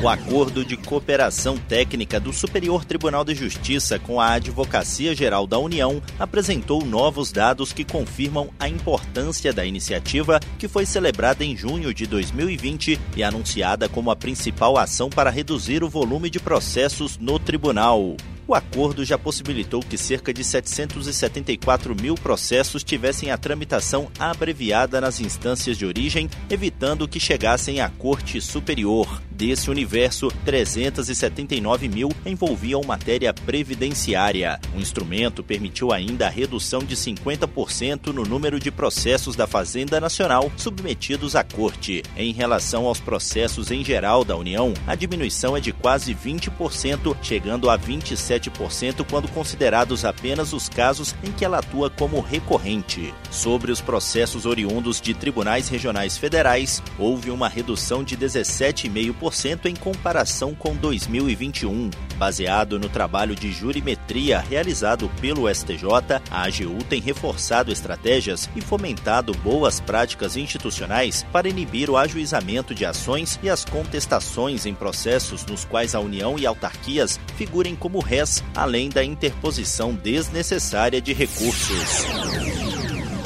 O acordo de cooperação técnica do Superior Tribunal de Justiça com a Advocacia Geral da União apresentou novos dados que confirmam a importância da iniciativa, que foi celebrada em junho de 2020 e anunciada como a principal ação para reduzir o volume de processos no tribunal. O acordo já possibilitou que cerca de 774 mil processos tivessem a tramitação abreviada nas instâncias de origem, evitando que chegassem à Corte Superior. Desse universo, 379 mil envolviam matéria previdenciária. O instrumento permitiu ainda a redução de 50% no número de processos da Fazenda Nacional submetidos à Corte. Em relação aos processos em geral da União, a diminuição é de quase 20%, chegando a 27 7% quando considerados apenas os casos em que ela atua como recorrente. Sobre os processos oriundos de tribunais regionais federais, houve uma redução de 17,5% em comparação com 2021. Baseado no trabalho de jurimetria realizado pelo STJ, a AGU tem reforçado estratégias e fomentado boas práticas institucionais para inibir o ajuizamento de ações e as contestações em processos nos quais a União e autarquias figurem como réis além da interposição desnecessária de recursos.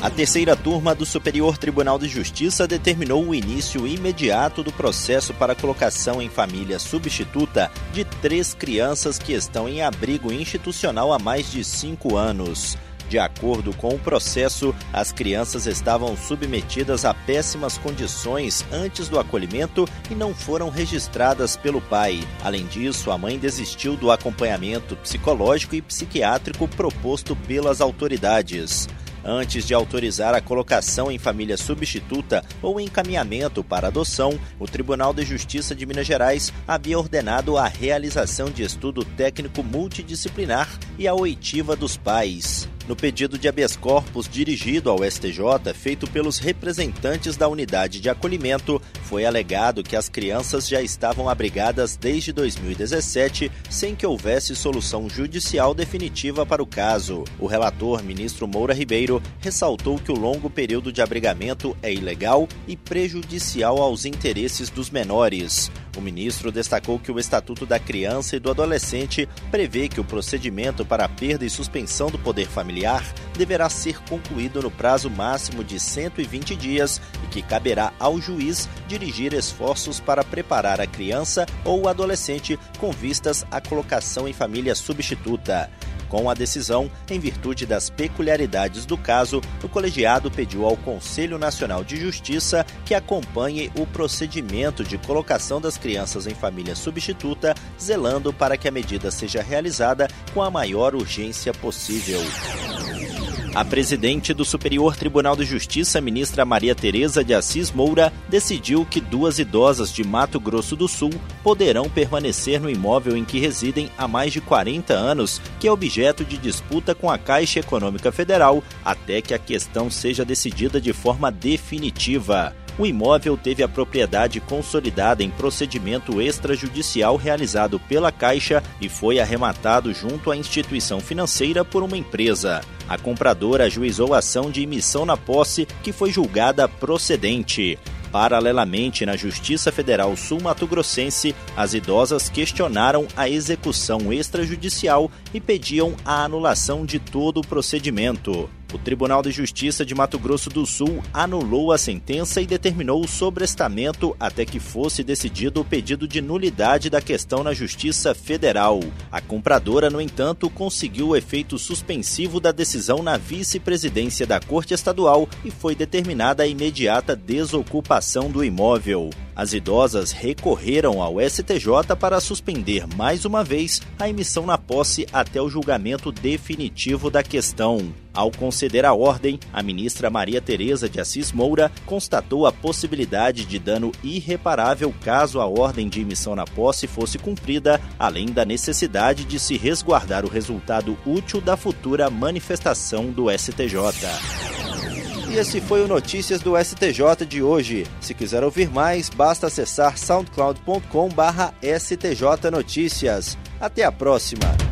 A terceira turma do Superior Tribunal de Justiça determinou o início imediato do processo para colocação em família substituta de três crianças que estão em abrigo institucional há mais de cinco anos. De acordo com o processo, as crianças estavam submetidas a péssimas condições antes do acolhimento e não foram registradas pelo pai. Além disso, a mãe desistiu do acompanhamento psicológico e psiquiátrico proposto pelas autoridades. Antes de autorizar a colocação em família substituta ou encaminhamento para adoção, o Tribunal de Justiça de Minas Gerais havia ordenado a realização de estudo técnico multidisciplinar e a oitiva dos pais. No pedido de habeas corpus dirigido ao STJ, feito pelos representantes da unidade de acolhimento, foi alegado que as crianças já estavam abrigadas desde 2017, sem que houvesse solução judicial definitiva para o caso. O relator, ministro Moura Ribeiro, ressaltou que o longo período de abrigamento é ilegal e prejudicial aos interesses dos menores. O ministro destacou que o Estatuto da Criança e do Adolescente prevê que o procedimento para a perda e suspensão do poder familiar deverá ser concluído no prazo máximo de 120 dias e que caberá ao juiz dirigir esforços para preparar a criança ou o adolescente com vistas à colocação em família substituta. Com a decisão, em virtude das peculiaridades do caso, o colegiado pediu ao Conselho Nacional de Justiça que acompanhe o procedimento de colocação das crianças em família substituta, zelando para que a medida seja realizada com a maior urgência possível. A presidente do Superior Tribunal de Justiça, ministra Maria Tereza de Assis Moura, decidiu que duas idosas de Mato Grosso do Sul poderão permanecer no imóvel em que residem há mais de 40 anos, que é objeto de disputa com a Caixa Econômica Federal, até que a questão seja decidida de forma definitiva. O imóvel teve a propriedade consolidada em procedimento extrajudicial realizado pela Caixa e foi arrematado junto à instituição financeira por uma empresa. A compradora ajuizou a ação de emissão na posse, que foi julgada procedente. Paralelamente, na Justiça Federal Sul-Mato-Grossense, as idosas questionaram a execução extrajudicial e pediam a anulação de todo o procedimento. O Tribunal de Justiça de Mato Grosso do Sul anulou a sentença e determinou o sobrestamento até que fosse decidido o pedido de nulidade da questão na Justiça Federal. A compradora, no entanto, conseguiu o efeito suspensivo da decisão na vice-presidência da Corte Estadual e foi determinada a imediata desocupação do imóvel. As idosas recorreram ao STJ para suspender mais uma vez a emissão na posse até o julgamento definitivo da questão. Ao conceder a ordem, a ministra Maria Tereza de Assis Moura constatou a possibilidade de dano irreparável caso a ordem de emissão na posse fosse cumprida, além da necessidade de se resguardar o resultado útil da futura manifestação do STJ. E esse foi o Notícias do STJ de hoje. Se quiser ouvir mais, basta acessar soundcloud.com/stj notícias. Até a próxima.